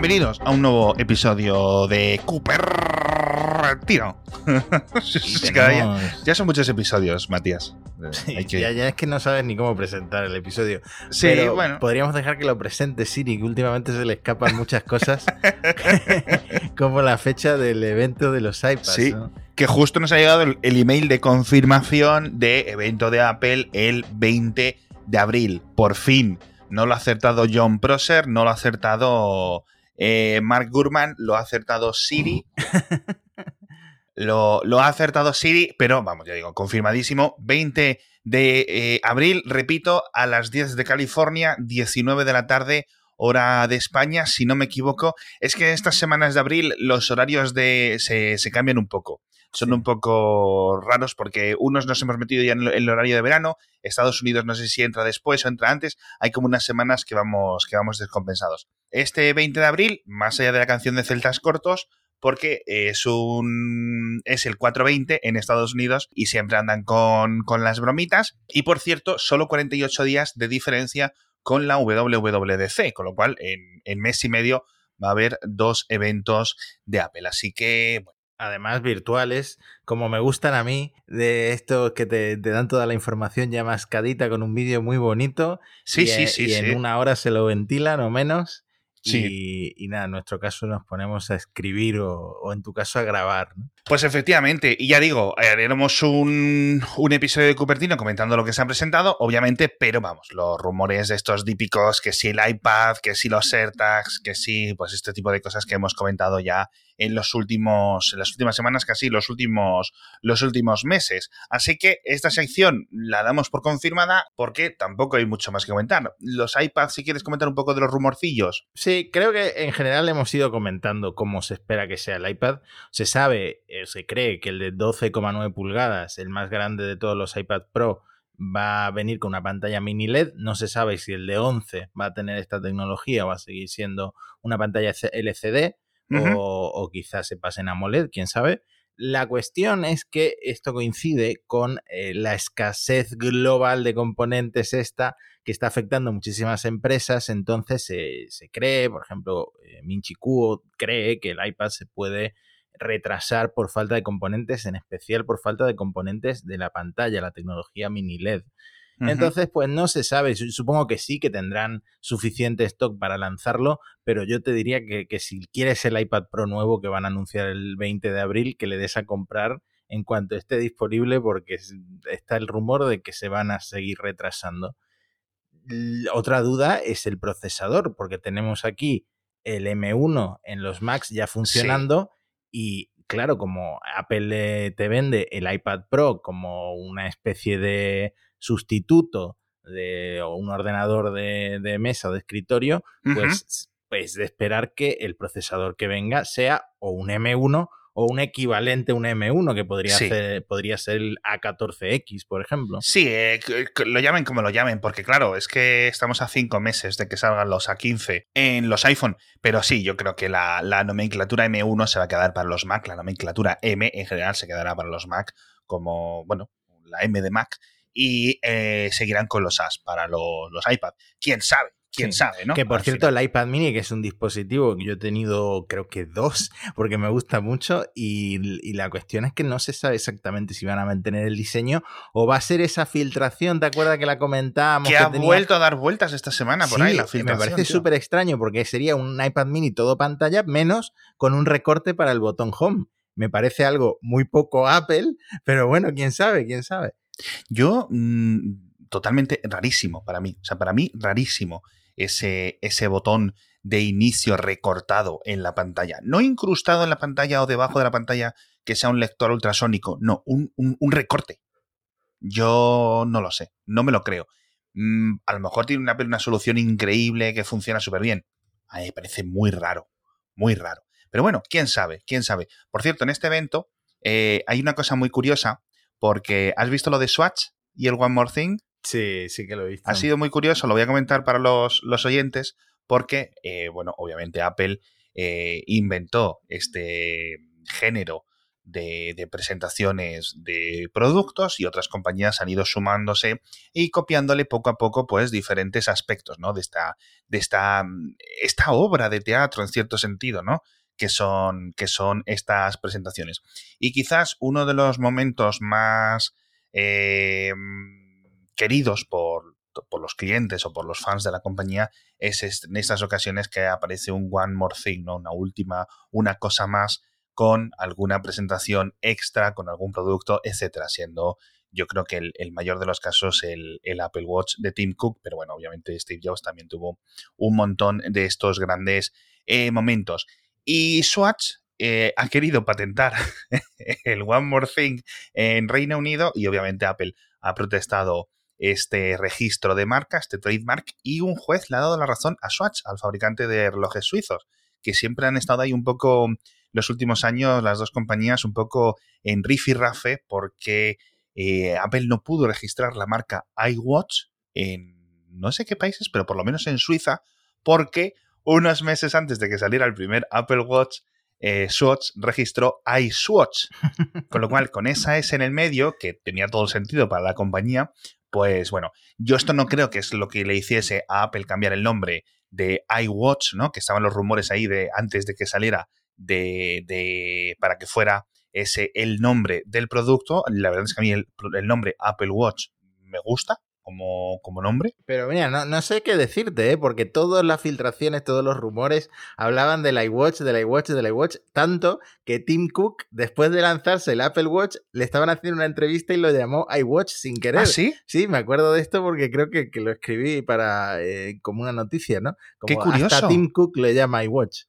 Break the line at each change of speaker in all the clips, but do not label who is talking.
Bienvenidos a un nuevo episodio de Cooper Tiro. ya, son muchos episodios, Matías.
ya, es que no sabes ni cómo presentar el episodio. Sí, bueno. Podríamos dejar que lo presente Siri, que últimamente se le escapan muchas cosas. como la fecha del evento de los iPads. Sí.
Que justo nos ha llegado el, email de confirmación de evento de Apple el 20 de abril. Por fin. No lo ha acertado John Prosser, no lo ha acertado eh, Mark Gurman, lo ha acertado Siri. lo, ha acertado Siri, pero vamos, ya digo, confirmadísimo. 20 de eh, abril, repito, a las 10 de California, 19 de la tarde, hora de España, si no me equivoco. Es que estas semanas de abril los horarios de, se cambian un poco son un poco raros porque unos nos hemos metido ya en el horario de verano, Estados Unidos no sé si entra después o entra antes, hay como unas semanas que vamos, que vamos descompensados. Este 20 de abril, más allá de la canción de Celtas Cortos, porque es un es el 420 en Estados Unidos y siempre andan con, las bromitas. Y por cierto, solo 48 días de diferencia con la WWDC, con lo cual en, en mes y medio va a haber dos eventos de Apple. Así que,
además virtuales, como me gustan a mí, de estos que te, dan toda la información ya mascadita con un vídeo muy bonito.
Sí, sí,
e,
sí.
Y en una hora se lo ventilan o menos. Y, nada, en nuestro caso nos ponemos a escribir o, en tu caso a grabar.
Pues efectivamente, y ya digo, haremos un, un, episodio de Cupertino comentando lo que se ha presentado, obviamente, pero vamos, los rumores de estos típicos, que si el iPad, que si los AirTags, que si, pues este tipo de cosas que hemos comentado ya en los últimos, en las últimas semanas, casi los últimos, los últimos meses. Así que esta sección la damos por confirmada porque tampoco hay mucho más que comentar. Los iPads, si quieres comentar un poco de los rumorcillos.
Sí, creo que en general hemos ido comentando cómo se espera que sea el iPad. Se sabe, se cree que el de 12,9 pulgadas, el más grande de todos los iPad Pro, va a venir con una pantalla mini LED. No se sabe si el de 11 va a tener esta tecnología o va a seguir siendo una pantalla LCD o, quizás se pasen a AMOLED, quién sabe. La cuestión es que esto coincide con eh, la escasez global de componentes esta que está afectando a muchísimas empresas, entonces se cree, por ejemplo, eh, Minchi Kuo cree que el iPad se puede retrasar por falta de componentes, en especial por falta de componentes de la pantalla, la tecnología mini LED. Entonces, pues no se sabe. Supongo que sí, que tendrán suficiente stock para lanzarlo, pero yo te diría que, si quieres el iPad Pro nuevo que van a anunciar el 20 de abril, que le des a comprar en cuanto esté disponible, porque está el rumor de que se van a seguir retrasando. Otra duda es el procesador, porque tenemos aquí el M1 en los Macs ya funcionando y claro, como Apple te vende el iPad Pro como una especie de sustituto de un ordenador de, mesa o de escritorio, pues, pues de esperar que el procesador que venga sea o un M1 o un equivalente a un M1 que podría, ser, podría ser el A14X, por ejemplo.
Sí, eh, lo llamen como lo llamen, porque claro, es que estamos a cinco meses de que salgan los A15 en los iPhone, pero sí, yo creo que la, la nomenclatura M1 se va a quedar para los Mac, la nomenclatura M en general se quedará para los Mac como, bueno, la M de Mac y eh, seguirán con los As para los, los iPad. ¿Quién sabe? quién sabe, ¿no?
Que por cierto, el iPad mini, que es un dispositivo que yo he tenido creo que dos, porque me gusta mucho, y, la cuestión es que no se sabe exactamente si van a mantener el diseño o va a ser esa filtración, ¿te acuerdas que la comentábamos?
Que, ha vuelto a dar vueltas esta semana por ahí la filtración.
Me parece súper extraño porque sería un iPad mini todo pantalla, menos con un recorte para el botón home. Me parece algo muy poco Apple, pero bueno, quién sabe, quién sabe.
Yo, mm, totalmente rarísimo para mí. O sea, para mí, rarísimo ese, ese botón de inicio recortado en la pantalla. No incrustado en la pantalla o debajo de la pantalla que sea un lector ultrasónico. No, un, un, recorte. Yo no lo sé, no me lo creo. Mm, a lo mejor tiene una, una solución increíble que funciona súper bien. A mí me parece muy raro, muy raro. Pero bueno, quién sabe, quién sabe. Por cierto, en este evento eh, hay una cosa muy curiosa porque ¿has visto lo de Swatch y el One More Thing?
Sí, sí que lo he visto.
Ha sido muy curioso, lo voy a comentar para los, oyentes, porque, eh, bueno, obviamente Apple eh, inventó este género de, presentaciones de productos y otras compañías han ido sumándose y copiándole poco a poco pues diferentes aspectos, ¿no? De esta, de esta, esta obra de teatro en cierto sentido, ¿no? Que son, que son estas presentaciones. Y quizás uno de los momentos más eh, queridos por, por los clientes o por los fans de la compañía es en estas ocasiones que aparece un one more thing, ¿no? Una última, una cosa más con alguna presentación extra, con algún producto, etcétera, siendo yo creo que el, mayor de los casos el, Apple Watch de Tim Cook, pero bueno, obviamente Steve Jobs también tuvo un montón de estos grandes eh, momentos. Y Swatch eh, ha querido patentar el One More Thing en Reino Unido y obviamente Apple ha protestado este registro de marca, este trademark, y un juez le ha dado la razón a Swatch, al fabricante de relojes suizos, que siempre han estado ahí un poco los últimos años las dos compañías un poco en riff y rafe porque eh, Apple no pudo registrar la marca iWatch en no sé qué países, pero por lo menos en Suiza, porque unos meses antes de que saliera el primer Apple Watch, eh, Swatch registró iSwatch. Con lo cual, con esa S en el medio, que tenía todo el sentido para la compañía, pues bueno, yo esto no creo que es lo que le hiciese a Apple cambiar el nombre de iWatch, ¿no? Que estaban los rumores ahí de antes de que saliera de, de, para que fuera ese el nombre del producto. La verdad es que a mí el, nombre Apple Watch me gusta, como, como, nombre.
Pero mira, no, no, sé qué decirte, ¿eh? porque todas las filtraciones, todos los rumores hablaban del iWatch, del iWatch, del iWatch, tanto que Tim Cook, después de lanzarse el Apple Watch, le estaban haciendo una entrevista y lo llamó iWatch sin querer. ¿Ah,
sí?
Sí, me acuerdo de esto porque creo que, que lo escribí para eh, como una noticia, ¿no?
qué curioso.
Hasta Tim Cook le llama iWatch.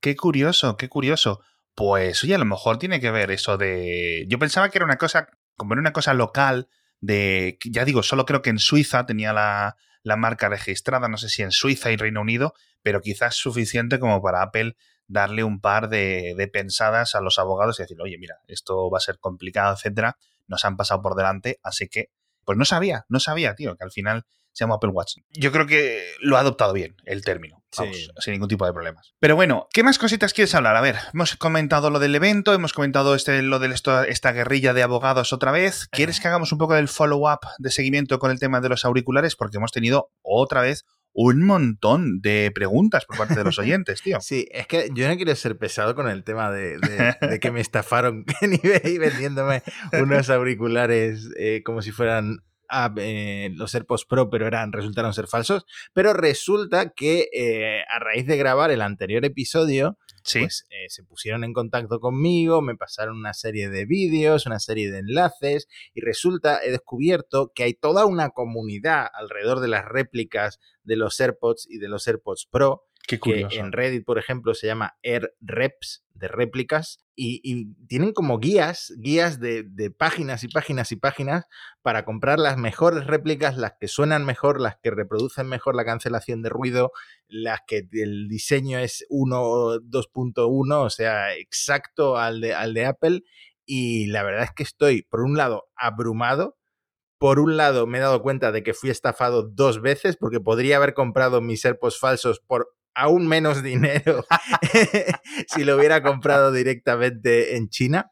Qué curioso, qué curioso. Pues oye, a lo mejor tiene que ver eso de. Yo pensaba que era una cosa, como era una cosa local, de. Ya digo, solo creo que en Suiza tenía la, la marca registrada, no sé si en Suiza y Reino Unido, pero quizás suficiente como para Apple darle un par de, de, pensadas a los abogados y decir, oye, mira, esto va a ser complicado, etcétera, nos han pasado por delante, así que, pues no sabía, no sabía, tío, que al final se llama Apple Watch. Yo creo que lo ha adoptado bien el término, sin ningún tipo de problemas. Pero bueno, ¿qué más cositas quieres hablar? A ver, hemos comentado lo del evento, hemos comentado este, lo de esta guerrilla de abogados otra vez. ¿Quieres que hagamos un poco del follow-up de seguimiento con el tema de los auriculares? Porque hemos tenido otra vez un montón de preguntas por parte de los oyentes, tío.
Sí, es que yo no quiero ser pesado con el tema de, que me estafaron en eBay vendiéndome unos auriculares eh, como si fueran eh, los AirPods Pro, pero eran, resultaron ser falsos. Pero resulta que eh, a raíz de grabar el anterior episodio, pues eh, se pusieron en contacto conmigo, me pasaron una serie de vídeos, una serie de enlaces, y resulta, he descubierto que hay toda una comunidad alrededor de las réplicas de los AirPods y de los AirPods Pro
que
en Reddit, por ejemplo, se llama AirReps, de réplicas, y, tienen como guías, guías de, páginas y páginas y páginas para comprar las mejores réplicas, las que suenan mejor, las que reproducen mejor la cancelación de ruido, las que el diseño es 1 2.1, o sea, exacto al de, al de Apple. Y la verdad es que estoy, por un lado, abrumado por un lado, me he dado cuenta de que fui estafado dos veces porque podría haber comprado mis AirPods falsos por aún menos dinero si lo hubiera comprado directamente en China.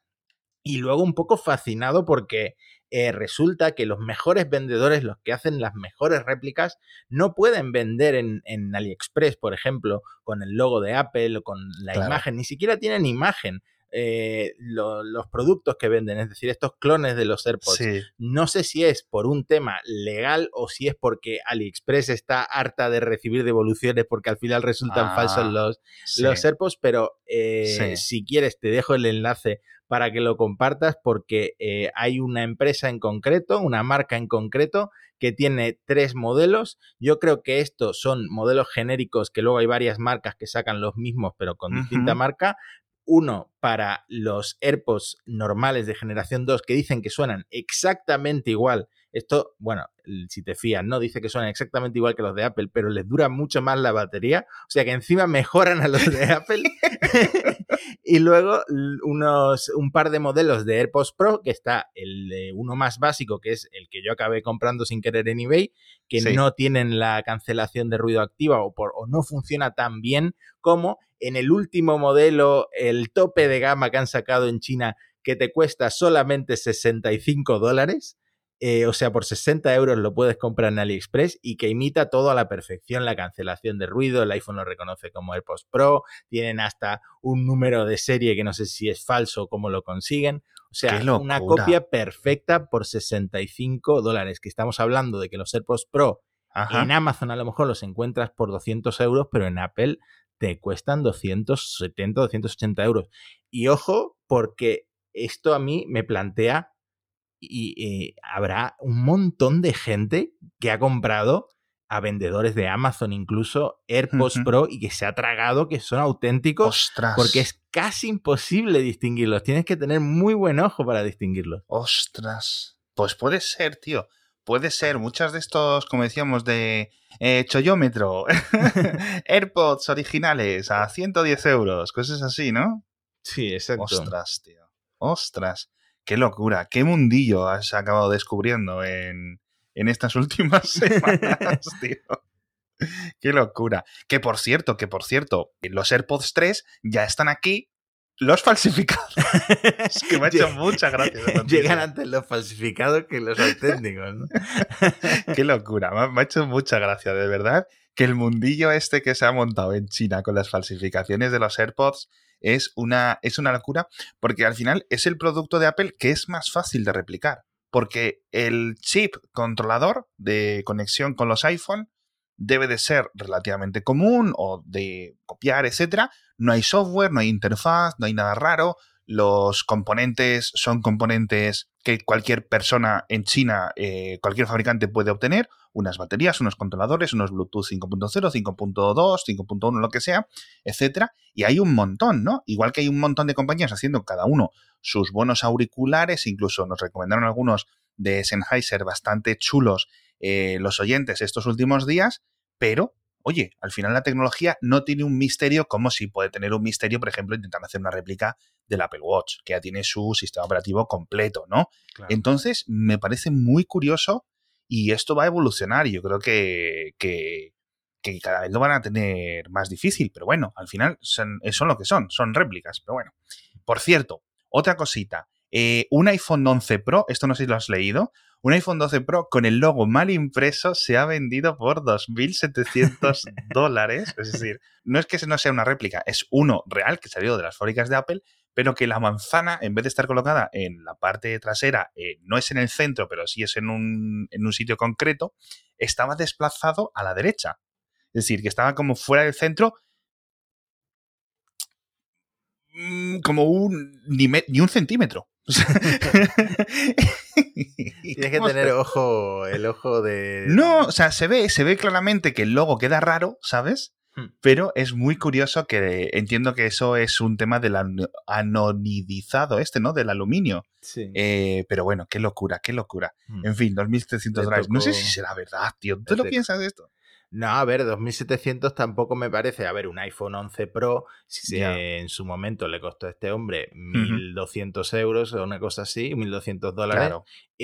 Y luego un poco fascinado porque eh, resulta que los mejores vendedores, los que hacen las mejores réplicas, no pueden vender en, AliExpress, por ejemplo, con el logo de Apple o con la imagen, ni siquiera tienen imagen. Eh, los productos que venden, es decir, estos clones de los AirPods. No sé si es por un tema legal o si es porque AliExpress está harta de recibir devoluciones porque al final resultan falsos ah, los, los AirPods, pero eh, si quieres te dejo el enlace para que lo compartas porque eh, hay una empresa en concreto, una marca en concreto que tiene tres modelos. Yo creo que estos son modelos genéricos que luego hay varias marcas que sacan los mismos pero con distinta marca, uno para los AirPods normales de generación 2 que dicen que suenan exactamente igual. Esto, bueno, si te fías, no dice que suenan exactamente igual que los de Apple, pero les dura mucho más la batería. O sea que encima mejoran a los de Apple. y luego unos, un par de modelos de AirPods Pro, que está el de uno más básico, que es el que yo acabé comprando sin querer en eBay, que no tienen la cancelación de ruido activa o, por, o no funciona tan bien como en el último modelo, el tope de gama que han sacado en China, que te cuesta solamente 65 dólares. Eh, o sea, por 60 euros lo puedes comprar en AliExpress y que imita todo a la perfección la cancelación de ruido. El iPhone lo reconoce como AirPods Pro. Tienen hasta un número de serie que no sé si es falso o cómo lo consiguen. O sea, una copia perfecta por 65 dólares. Que estamos hablando de que los AirPods Pro en Amazon a lo mejor los encuentras por 200 euros, pero en Apple te cuestan 270, 280 euros. Y ojo, porque esto a mí me plantea y eh, habrá un montón de gente que ha comprado a vendedores de Amazon, incluso AirPods Pro, y que se ha tragado que son auténticos.
Ostras.
Porque es casi imposible distinguirlos. Tienes que tener muy buen ojo para distinguirlos.
Ostras. Pues puede ser, tío. Puede ser. Muchas de estos, como decíamos, de eh, chollómetro, AirPods originales a 110 euros, cosas así, ¿no?
Sí, exacto.
Ostras, tío. Ostras qué locura, qué mundillo has acabado descubriendo en, en estas últimas semanas, tío. Qué locura. Que por cierto, que por cierto, los AirPods 3 ya están aquí los falsificados. es que me ha hecho mucha gracia.
Llegan antes los falsificados que los auténticos. ¿no?
Qué locura. Me ha hecho mucha gracia, de verdad, que el mundillo este que se ha montado en China con las falsificaciones de los AirPods es una, es una locura porque al final es el producto de Apple que es más fácil de replicar. Porque el chip controlador de conexión con los iPhone debe de ser relativamente común o de copiar, etcétera. No hay software, no hay interfaz, no hay nada raro. Los componentes son componentes que cualquier persona en China, eh, cualquier fabricante puede obtener, unas baterías, unos controladores, unos Bluetooth 5.0, 5.2, 5.1, lo que sea, etcétera. Y hay un montón, ¿no? Igual que hay un montón de compañías haciendo cada uno sus buenos auriculares, incluso nos recomendaron algunos de Sennheiser bastante chulos eh, los oyentes estos últimos días, pero oye, al final la tecnología no tiene un misterio como si puede tener un misterio, por ejemplo, intentando hacer una réplica del Apple Watch, que ya tiene su sistema operativo completo, ¿no? Entonces, me parece muy curioso y esto va a evolucionar y yo creo que, que, cada vez lo van a tener más difícil, pero bueno, al final son, son lo que son, son réplicas, pero bueno. Por cierto, otra cosita, eh, un iPhone 11 Pro, esto no sé si lo has leído, un iPhone 12 Pro con el logo mal impreso se ha vendido por 2.700 dólares. Es decir, no es que no sea una réplica, es uno real que salió de las fábricas de Apple, pero que la manzana, en vez de estar colocada en la parte trasera, eh, no es en el centro, pero sí es en un, en un sitio concreto, estaba desplazado a la derecha. Es decir, que estaba como fuera del centro mm, como un ni, ni un centímetro.
Tienes que tener ojo, el ojo de.
No, o sea, se ve, se ve claramente que el logo queda raro, ¿sabes? Hmm. Pero es muy curioso que entiendo que eso es un tema del anodizado este, ¿no? Del aluminio.
Sí.
Eh, pero bueno, qué locura, qué locura. Hmm. En fin, 2.300 dólares. No sé si será verdad, tío. ¿Tú lo piensas de esto?
No, a ver, 2700 tampoco me parece. A ver, un iPhone 11 Pro, si en su momento le costó a este hombre 1200 euros o una cosa así, 1200 dólares,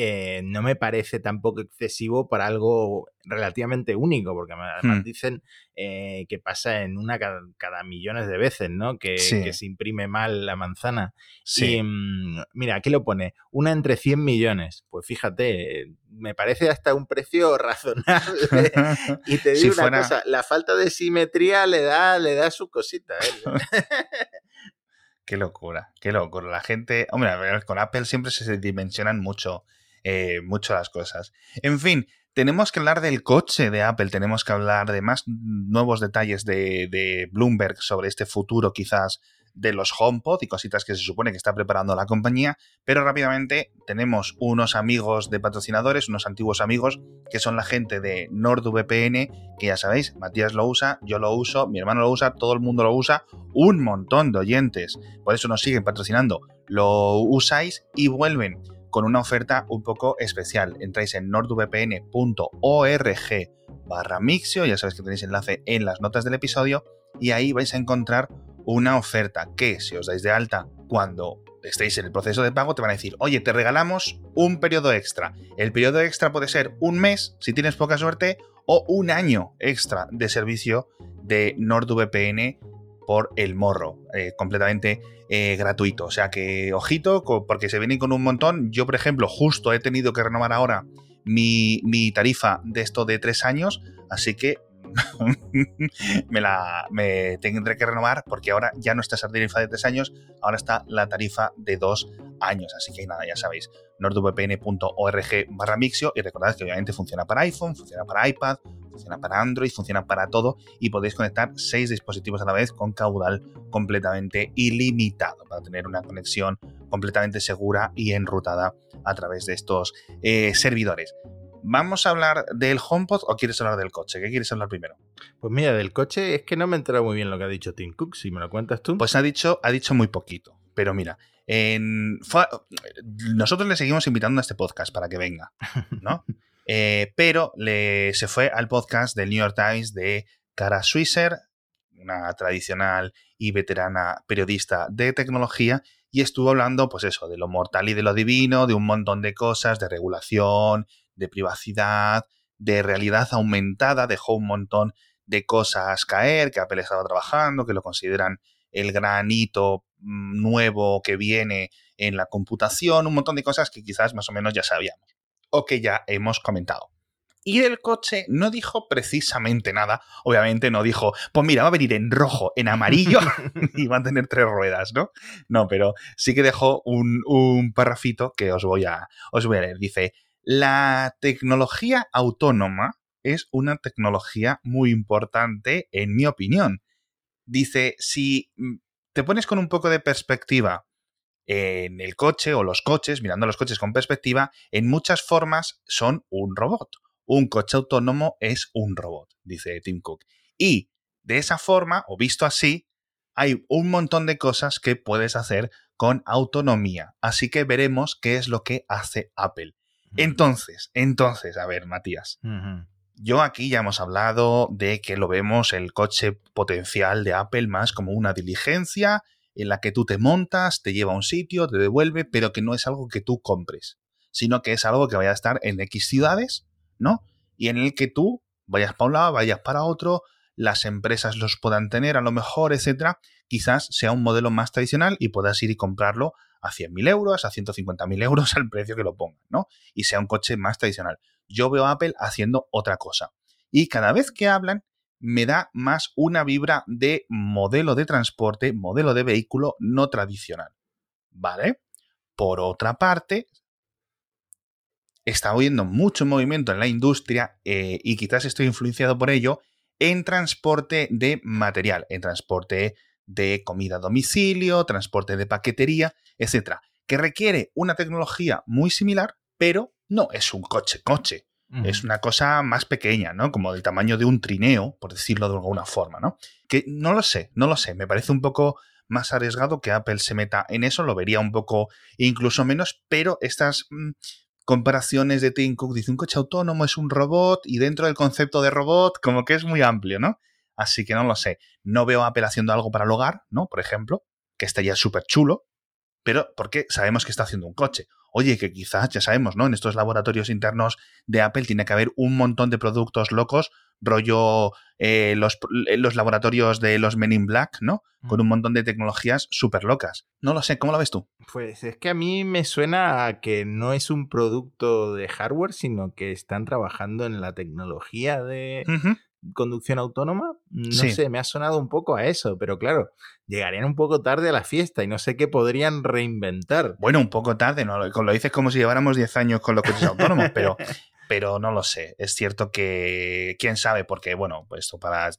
eh, no me parece tampoco excesivo para algo relativamente único, porque además hmm. dicen eh, que pasa en una cada, millones de veces, ¿no? Que, se imprime mal la manzana. Sí. Mm, mira, aquí lo pone, una entre 100 millones. Pues fíjate, me parece hasta un precio razonable. y te digo una cosa, la falta de simetría le da, le da su cosita. ¿eh?
qué locura, qué locura. La gente, hombre, con Apple siempre se dimensionan mucho, eh, mucho las cosas. En fin, tenemos que hablar del coche de Apple, tenemos que hablar de más nuevos detalles de, Bloomberg sobre este futuro quizás de los HomePod y cositas que se supone que está preparando la compañía, pero rápidamente tenemos unos amigos de patrocinadores, unos antiguos amigos, que son la gente de NordVPN, que ya sabéis, Matías lo usa, yo lo uso, mi hermano lo usa, todo el mundo lo usa, un montón de oyentes, por eso nos siguen patrocinando, lo usáis y vuelven con una oferta un poco especial. Entráis en nordvpn.org barra Mixio, ya sabéis que tenéis enlace en las notas del episodio, y ahí vais a encontrar una oferta que si os dais de alta cuando estéis en el proceso de pago, te van a decir, oye, te regalamos un periodo extra. El periodo extra puede ser un mes, si tienes poca suerte, o un año extra de servicio de NordVPN por el morro, eh, completamente eh, gratuito. O sea que, ojito, porque se vienen con un montón. Yo, por ejemplo, justo he tenido que renovar ahora mi, mi tarifa de esto de tres años, así que me la me tendré que renovar porque ahora ya no está esa tarifa de tres años, ahora está la tarifa de dos años. Así que nada, ya sabéis, nordvpn.org barra Mixio y recordad que obviamente funciona para iPhone, funciona para iPad, funciona para Android, funciona para todo y podéis conectar seis dispositivos a la vez con caudal completamente ilimitado para tener una conexión completamente segura y enrutada a través de estos eh, servidores. ¿Vamos a hablar del HomePod o quieres hablar del coche? ¿Qué quieres hablar primero?
Pues mira, del coche es que no me he enterado muy bien lo que ha dicho Tim Cook, si me lo cuentas tú.
Pues ha dicho, ha dicho muy poquito, pero mira, nosotros le seguimos invitando a este podcast para que venga, ¿no? Eh, pero le, se fue al podcast del New York Times de Cara Swisser, una tradicional y veterana periodista de tecnología, y estuvo hablando, pues eso, de lo mortal y de lo divino, de un montón de cosas, de regulación, de privacidad, de realidad aumentada, dejó un montón de cosas caer, que Apple estaba trabajando, que lo consideran el granito mm, nuevo que viene en la computación, un montón de cosas que quizás más o menos ya sabíamos o que ya hemos comentado. Y el coche no dijo precisamente nada. Obviamente no dijo, pues mira, va a venir en rojo, en amarillo y va a tener tres ruedas, ¿no? No, pero sí que dejó un, un parrafito que os voy, a, os voy a leer. Dice, la tecnología autónoma es una tecnología muy importante, en mi opinión. Dice, si mm, te pones con un poco de perspectiva en el coche o los coches, mirando los coches con perspectiva, en muchas formas son un robot. Un coche autónomo es un robot, dice Tim Cook. Y de esa forma, o visto así, hay un montón de cosas que puedes hacer con autonomía. Así que veremos qué es lo que hace Apple. Entonces, entonces, a ver, Matías. Yo aquí ya hemos hablado de que lo vemos el coche potencial de Apple más como una diligencia en la que tú te montas, te lleva a un sitio, te devuelve, pero que no es algo que tú compres, sino que es algo que vaya a estar en X ciudades, ¿no? Y en el que tú vayas para un lado, vayas para otro, las empresas los puedan tener a lo mejor, etcétera, quizás sea un modelo más tradicional y puedas ir y comprarlo a 100.000 euros, a 150.000 euros al precio que lo pongan, ¿no? Y sea un coche más tradicional. Yo veo a Apple haciendo otra cosa. Y cada vez que hablan, me da más una vibra de modelo de transporte, modelo de vehículo no tradicional. ¿Vale? Por otra parte, está habiendo mucho movimiento en la industria eh, y quizás estoy influenciado por ello en transporte de material, en transporte de comida a domicilio, transporte de paquetería, etcétera, que requiere una tecnología muy similar, pero no es un Es una cosa más pequeña, ¿no? Como del tamaño de un trineo, por decirlo de alguna forma, ¿no? Que no lo sé, no lo sé. Me parece un poco más arriesgado que Apple se meta en eso, lo vería un poco incluso menos, pero estas mm, comparaciones de Tim Cook dice un coche autónomo es un robot y dentro del concepto de robot como que es muy amplio, ¿no? Así que no lo sé. No veo a Apple haciendo algo para el hogar, ¿no? Por ejemplo, que estaría súper chulo, pero porque sabemos que está haciendo un coche. Oye, que quizás, ya sabemos, ¿no? En estos laboratorios internos de Apple tiene que haber un montón de productos locos, rollo eh, los, los, laboratorios de los Men in Black, ¿no? Con un montón de tecnologías súper locas. No lo sé, ¿cómo lo ves tú?
Pues es que a mí me suena a que no es un producto de hardware, sino que están trabajando en la tecnología de, conducción autónoma, no sé, me ha sonado un poco a eso, pero claro, llegarían un poco tarde a la fiesta y no sé qué podrían reinventar.
Bueno, un poco tarde, ¿no? Lo dices como si lleváramos 10 años con los coches autónomos, pero, pero no lo sé. Es cierto que, quién sabe, porque, bueno, pues esto para,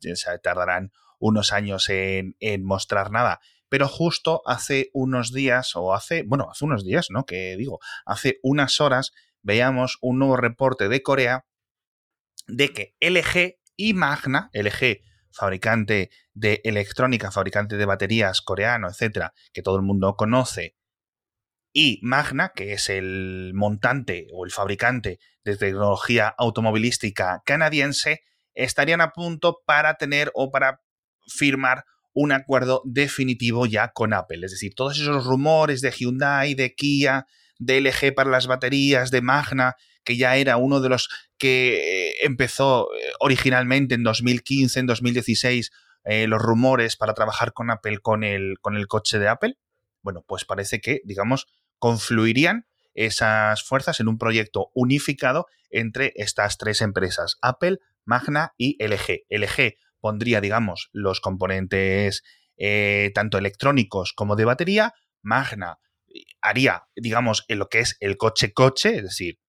tardarán unos años en, en mostrar nada. Pero justo hace unos días, o hace, bueno, hace unos días, ¿no? Que digo, hace unas horas veíamos un nuevo reporte de Corea de que LG y Magna, LG, fabricante de electrónica, fabricante de baterías coreano, etcétera, que todo el mundo conoce, y Magna, que es el montante o el fabricante de tecnología automovilística canadiense, estarían a punto para tener o para firmar un acuerdo definitivo ya con Apple. Es decir, todos esos rumores de Hyundai, de Kia, de LG para las baterías, de Magna, que ya era uno de los que eh, empezó eh, originalmente en 2015, en 2016 eh, los rumores para trabajar con Apple con el, con el coche de Apple. Bueno, pues parece que, digamos, confluirían esas fuerzas en un proyecto unificado entre estas tres empresas, Apple, Magna y LG. LG pondría, digamos, los componentes tanto electrónicos como de batería. Magna haría, digamos, en lo que es el coche-coche, es decir,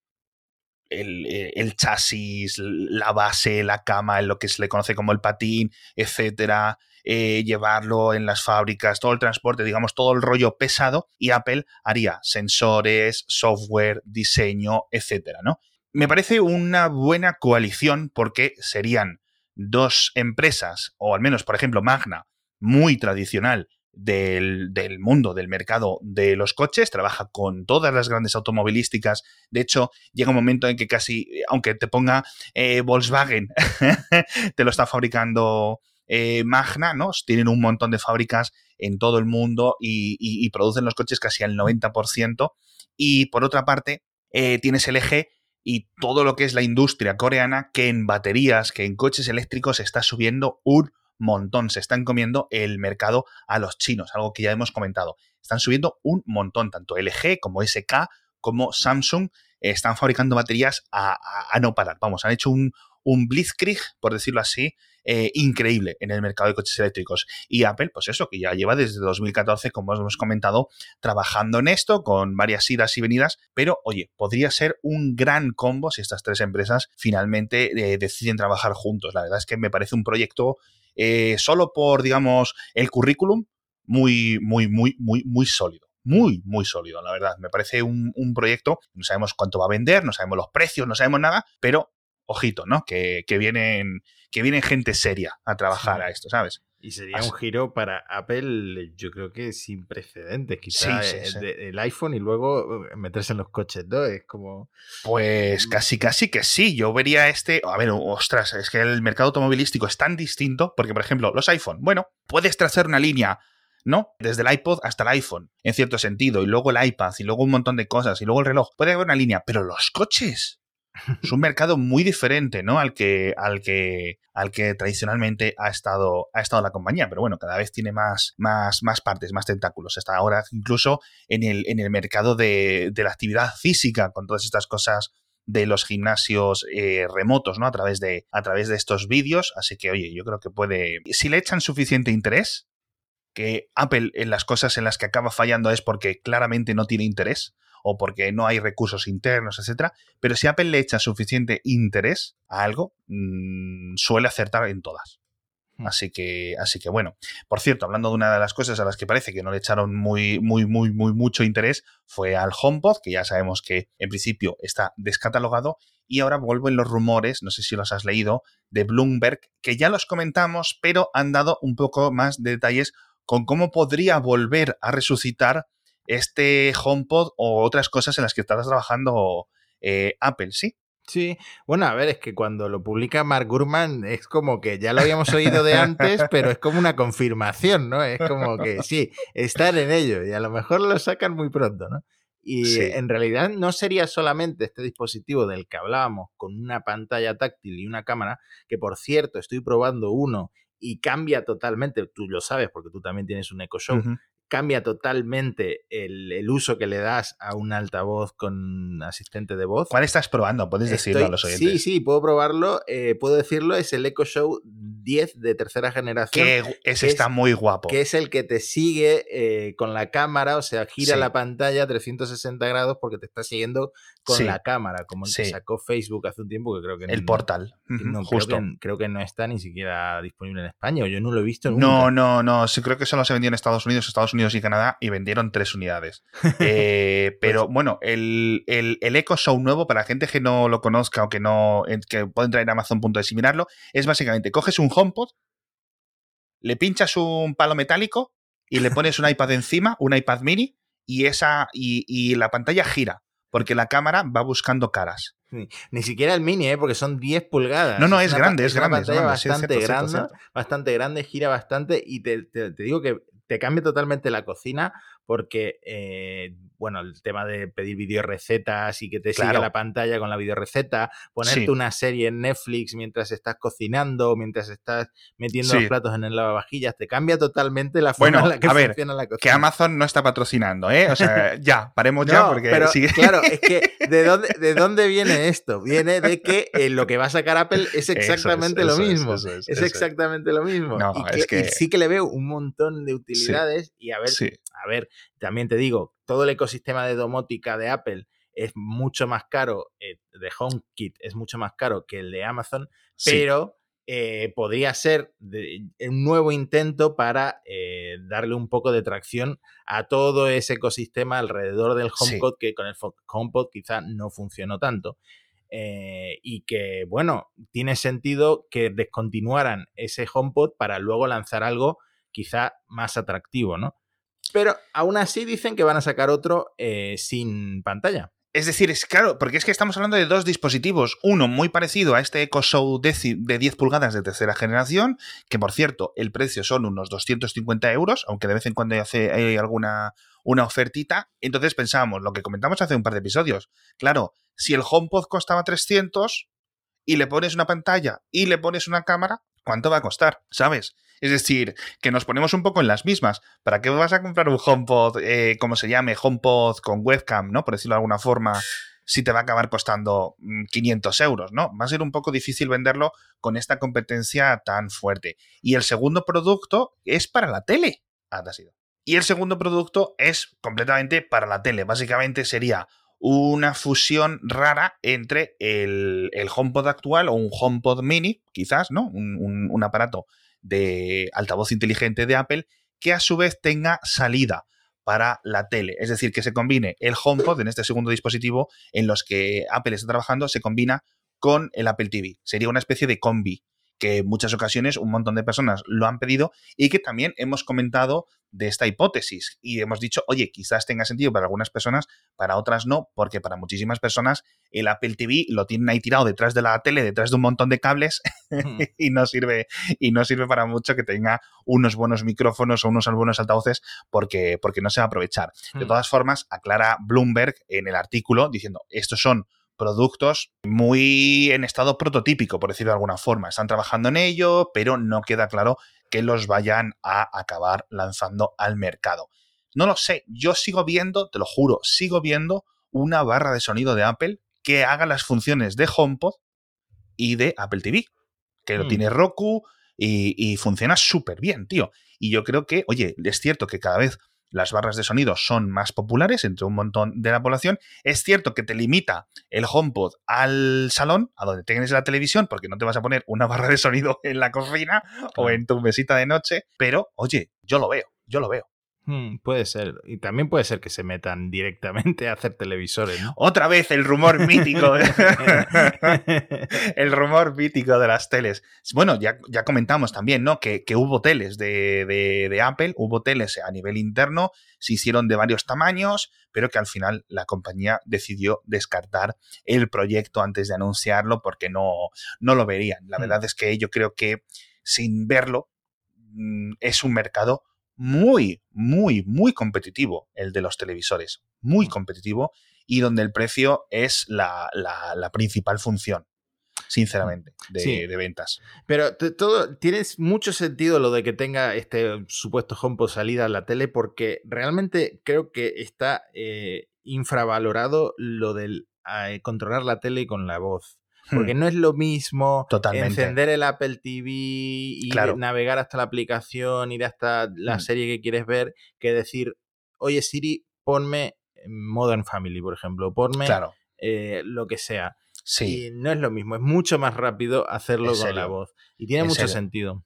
eh, el, chasis, la base, la cama, en lo que se le conoce como el patín, etcétera, llevarlo en las fábricas, todo el transporte, digamos, todo el rollo pesado, y Apple haría sensores, software, diseño, etcétera, ¿no? Me parece una buena coalición porque serían dos empresas, o al menos, por ejemplo, Magna, muy tradicional del, mundo, del mercado de los coches, trabaja con todas las grandes automovilísticas. De hecho, llega un momento en que casi, aunque te ponga eh, Volkswagen, te lo está fabricando eh, Magna, ¿no? Tienen un montón de fábricas en todo el mundo y, producen los coches casi al 90%. Y por otra parte, eh, tienes el eje y todo lo que es la industria coreana que en baterías, que en coches eléctricos está subiendo un montón. Se están comiendo el mercado a los chinos, algo que ya hemos comentado. Están subiendo un montón, tanto LG como SK como Samsung están fabricando baterías a, no parar. Vamos, han hecho un, un blitzkrieg, por decirlo así, eh, increíble en el mercado de coches eléctricos. Y Apple, pues eso, que ya lleva desde 2014, como hemos comentado, trabajando en esto, con varias idas y venidas, pero oye, podría ser un gran combo si estas tres empresas finalmente eh, deciden trabajar juntos. La verdad es que me parece un proyecto eh, solo por, digamos, el currículum, muy, muy, muy, muy, muy sólido muy, muy sólido, la verdad. Me parece un, un, proyecto, no sabemos cuánto va a vender, no sabemos los precios, no sabemos nada, pero ojito, ¿no? Que, vienen, que vienen gente seria a trabajar a esto, ¿sabes?
Y sería un giro para Apple, yo creo que sin precedentes, quizás el, iPhone y luego eh, meterse en los coches, ¿no? Es como...
Pues casi, casi que sí, yo vería este... A ver, ostras, es que el mercado automovilístico es tan distinto, porque por ejemplo, los iPhone, bueno, puedes trazar una línea ¿no? Desde el iPod hasta el iPhone, en cierto sentido, y luego el iPad, y luego un montón de cosas, y luego el reloj. Puede haber una línea, pero los coches, es un mercado muy diferente, ¿no? Al que, al que, al que tradicionalmente ha estado, ha estado la compañía. Pero bueno, cada vez tiene más, más, más partes, más tentáculos. Está ahora incluso en el, en el mercado de, la actividad física, con todas estas cosas de los gimnasios eh, remotos, ¿no? A través de, a través de estos vídeos. Así que, oye, yo creo que puede. Si le echan suficiente interés, que Apple en las cosas en las que acaba fallando es porque claramente no tiene interés o porque no hay recursos internos, etcétera. Pero si Apple le echa suficiente interés a algo, mm, suele acertar en todas. Hmm. Así que, así que bueno. Por cierto, hablando de una de las cosas a las que parece que no le echaron muy, muy, muy, muy mucho interés, fue al HomePod, que ya sabemos que en principio está descatalogado. Y ahora vuelven los rumores, no sé si los has leído, de Bloomberg, que ya los comentamos, pero han dado un poco más de detalles con cómo podría volver a resucitar este HomePod o otras cosas en las que estarás trabajando eh, Apple, ¿sí?
Sí, bueno, a ver, es que cuando lo publica Mark Gurman es como que ya lo habíamos oído de antes, pero es como una confirmación, ¿no? Es como que sí, están en ello y a lo mejor lo sacan muy pronto, ¿no? Y en realidad no sería solamente este dispositivo del que hablábamos con una pantalla táctil y una cámara, que por cierto estoy probando uno y cambia totalmente, tú lo sabes porque tú también tienes un Echo Show, cambia totalmente el, uso que le das a un altavoz con asistente de voz.
¿Cuál estás probando? Puedes decirlo a los oyentes.
Sí, sí, puedo probarlo. Eh, puedo decirlo, es el Echo Show 10 de tercera generación.
Que ese está muy guapo.
Que es el que te sigue eh, con la cámara, o sea, gira la pantalla 360 grados porque te está siguiendo con la cámara, como el que sacó Facebook hace un tiempo, que creo que...
El portal,
justo. Creo que, no está ni siquiera disponible en España, o yo no lo he visto
nunca. No, no, no, sí, creo que solo se vendió en Estados Unidos, Estados Unidos y Canadá y vendieron tres unidades. Eh, pero pues bueno, el, el, Echo Show nuevo, para la gente que no lo conozca o que no que puede entrar en Amazon.es y mirarlo, es básicamente coges un HomePod, le pinchas un palo metálico y le pones un iPad encima, un iPad mini, y esa y, la pantalla gira porque la cámara va buscando caras.
Ni siquiera el mini, ¿eh? porque son 10 pulgadas.
No, no, es, grande, es grande.
bastante grande, bastante grande, gira bastante y te, digo que te cambia totalmente la cocina porque, eh, bueno, el tema de pedir videorecetas y que te siga la pantalla con la videoreceta, ponerte una serie en Netflix mientras estás cocinando, mientras estás metiendo los platos en el lavavajillas, te cambia totalmente la forma en la que funciona la cocina.
Que Amazon no está patrocinando, ¿eh? O sea, ya, paremos ya porque
pero, Claro, es que ¿de dónde, ¿de dónde viene esto? Viene de que eh, lo que va a sacar Apple es exactamente lo mismo. Es, exactamente lo mismo. y, que, sí que le veo un montón de utilidades y a ver, a ver, también te digo, todo el ecosistema de domótica de Apple es mucho más caro, eh, de HomeKit es mucho más caro que el de Amazon, pero eh, podría ser un nuevo intento para eh, darle un poco de tracción a todo ese ecosistema alrededor del HomePod, que con el HomePod quizá no funcionó tanto. y que, bueno, tiene sentido que descontinuaran ese HomePod para luego lanzar algo quizá más atractivo, ¿no? Pero aún así dicen que van a sacar otro eh, sin pantalla.
Es decir, es claro, porque es que estamos hablando de dos dispositivos. Uno muy parecido a este Echo Show de 10 pulgadas de tercera generación, que por cierto, el precio son unos 250 euros, aunque de vez en cuando hay, hay alguna una ofertita. Entonces pensábamos, lo que comentamos hace un par de episodios. Claro, si el HomePod costaba 300 y le pones una pantalla y le pones una cámara, ¿cuánto va a costar? ¿Sabes? Es decir, que nos ponemos un poco en las mismas. ¿Para qué vas a comprar un HomePod, eh, como se llame, HomePod con webcam, ¿no? Por decirlo de alguna forma, si te va a acabar costando 500 mm, euros, ¿no? Va a ser un poco difícil venderlo con esta competencia tan fuerte. Y el segundo producto es para la tele. Ha sido. Y el segundo producto es completamente para la tele. Básicamente sería una fusión rara entre el, HomePod actual o un HomePod mini, quizás, ¿no? un aparato de altavoz inteligente de Apple que a su vez tenga salida para la tele. Es decir, que se combine el HomePod en este segundo dispositivo en los que Apple está trabajando, se combina con el Apple TV. Sería una especie de combi que en muchas ocasiones un montón de personas lo han pedido y que también hemos comentado de esta hipótesis. Y hemos dicho, oye, quizás tenga sentido para algunas personas, para otras no, porque para muchísimas personas el Apple TV lo tienen ahí tirado detrás de la tele, detrás de un montón de cables y no sirve y no sirve para mucho que tenga unos buenos micrófonos o unos buenos altavoces porque, porque no se va a aprovechar. De todas formas, aclara Bloomberg en el artículo diciendo, estos son productos muy en estado prototípico, por decirlo de alguna forma. Están trabajando en ello, pero no queda claro que los vayan a acabar lanzando al mercado. No lo sé, yo sigo viendo, te lo juro, sigo viendo una barra de sonido de Apple que haga las funciones de HomePod y de Apple TV, que lo hmm. tiene Roku y, y funciona súper bien, tío. Y yo creo que, oye, es cierto que cada vez las barras de sonido son más populares entre un montón de la población. Es cierto que te limita el HomePod al salón, a donde tienes la televisión, porque no te vas a poner una barra de sonido en la cocina o en tu mesita de noche, pero oye, yo lo veo, yo lo veo.
Hmm, puede ser. Y también puede ser que se metan directamente a hacer televisores.
Otra vez el rumor mítico. el rumor mítico de las teles. Bueno, ya, ya comentamos también, ¿no? Que, hubo teles de, Apple, hubo teles a nivel interno, se hicieron de varios tamaños, pero que al final la compañía decidió descartar el proyecto antes de anunciarlo porque no, no lo verían. La hmm. verdad es que yo creo que sin verlo mm, es un mercado muy, muy, muy competitivo el de los televisores. Muy mm. competitivo y donde el precio es la, principal función sinceramente, de, de, ventas.
Pero todo tiene mucho sentido lo de que tenga este supuesto HomePod salida a la tele, porque realmente creo que está eh, infravalorado lo del eh, controlar la tele con la voz. Porque hmm. no es lo mismo encender el Apple TV y navegar hasta la aplicación, ir hasta la hmm. serie que quieres ver, que decir, oye Siri, ponme Modern Family, por ejemplo, ponme eh, lo que sea. Sí. Y no es lo mismo, es mucho más rápido hacerlo con la voz. Y tiene mucho sentido.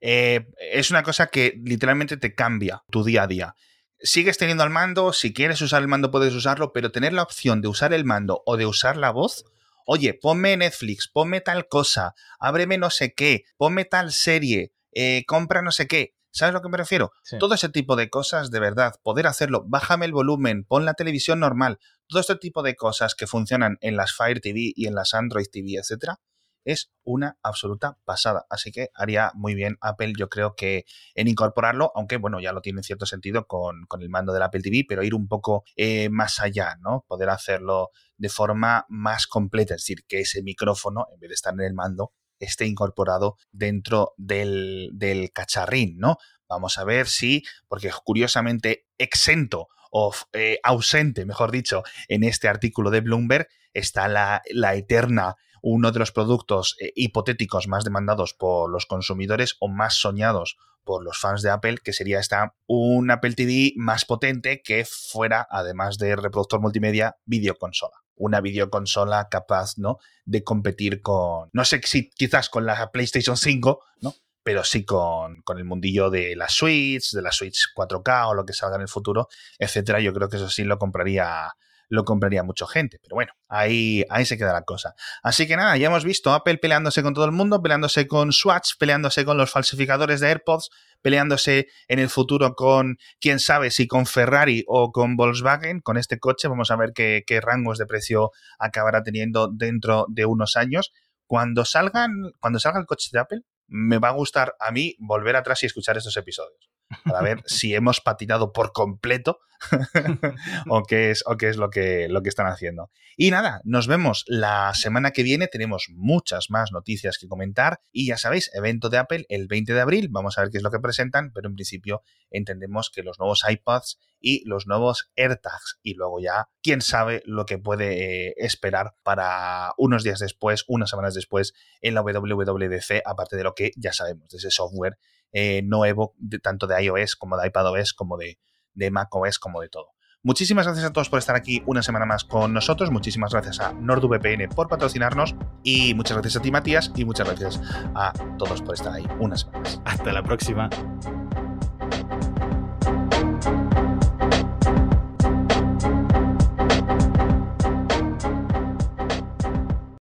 Eh, es una cosa que literalmente te cambia tu día a día. Sigues teniendo el mando, si quieres usar el mando puedes usarlo, pero tener la opción de usar el mando o de usar la voz oye, ponme Netflix, ponme tal cosa, ábreme no sé qué, ponme tal serie, eh, compra no sé qué. ¿Sabes a lo que me refiero? Todo ese tipo de cosas, de verdad, poder hacerlo, bájame el volumen, pon la televisión normal, todo este tipo de cosas que funcionan en las Fire TV y en las Android TV, etcétera, es una absoluta pasada. Así que haría muy bien Apple, yo creo que en incorporarlo, aunque bueno, ya lo tiene en cierto sentido con, el mando del Apple TV, pero ir un poco eh, más allá, ¿no? Poder hacerlo de forma más completa, es decir, que ese micrófono, en vez de estar en el mando, esté incorporado dentro del, del cacharrín, ¿no? Vamos a ver si, porque curiosamente exento o eh, ausente, mejor dicho, en este artículo de Bloomberg está la, la eterna uno de los productos eh, hipotéticos más demandados por los consumidores o más soñados por los fans de Apple, que sería esta un Apple TV más potente que fuera, además de reproductor multimedia, videoconsola. Una videoconsola capaz, ¿no? De competir con, no sé si quizás con la PlayStation 5, ¿no? pero sí con, con, el mundillo de las Switch, de la Switch 4K o lo que salga en el futuro, etcétera. Yo creo que eso sí lo compraría lo compraría mucha gente. Pero bueno, ahí, ahí se queda la cosa. Así que nada, ya hemos visto Apple peleándose con todo el mundo, peleándose con Swatch, peleándose con los falsificadores de AirPods, peleándose en el futuro con, quién sabe, si con Ferrari o con Volkswagen, con este coche. Vamos a ver qué, rangos de precio acabará teniendo dentro de unos años. Cuando salgan, cuando salga el coche de Apple, me va a gustar a mí volver atrás y escuchar estos episodios para ver si hemos patinado por completo o qué es, lo que están haciendo. Y nada, nos vemos la semana que viene. Tenemos muchas más noticias que comentar. Y ya sabéis, evento de Apple el 20 de abril. Vamos a ver qué es lo que presentan, pero en principio entendemos que los nuevos iPads y los nuevos AirTags. Y luego ya, quién sabe lo que puede eh, esperar para unos días después, unas semanas después, en la WWDC, aparte de lo que ya sabemos de ese software eh, nuevo, tanto de iOS como de iPadOS, como de, de macOS, como de todo. Muchísimas gracias a todos por estar aquí una semana más con nosotros. Muchísimas gracias a NordVPN por patrocinarnos. Y muchas gracias a ti, Matías. Y muchas gracias a todos por estar ahí una semana más.
Hasta la próxima.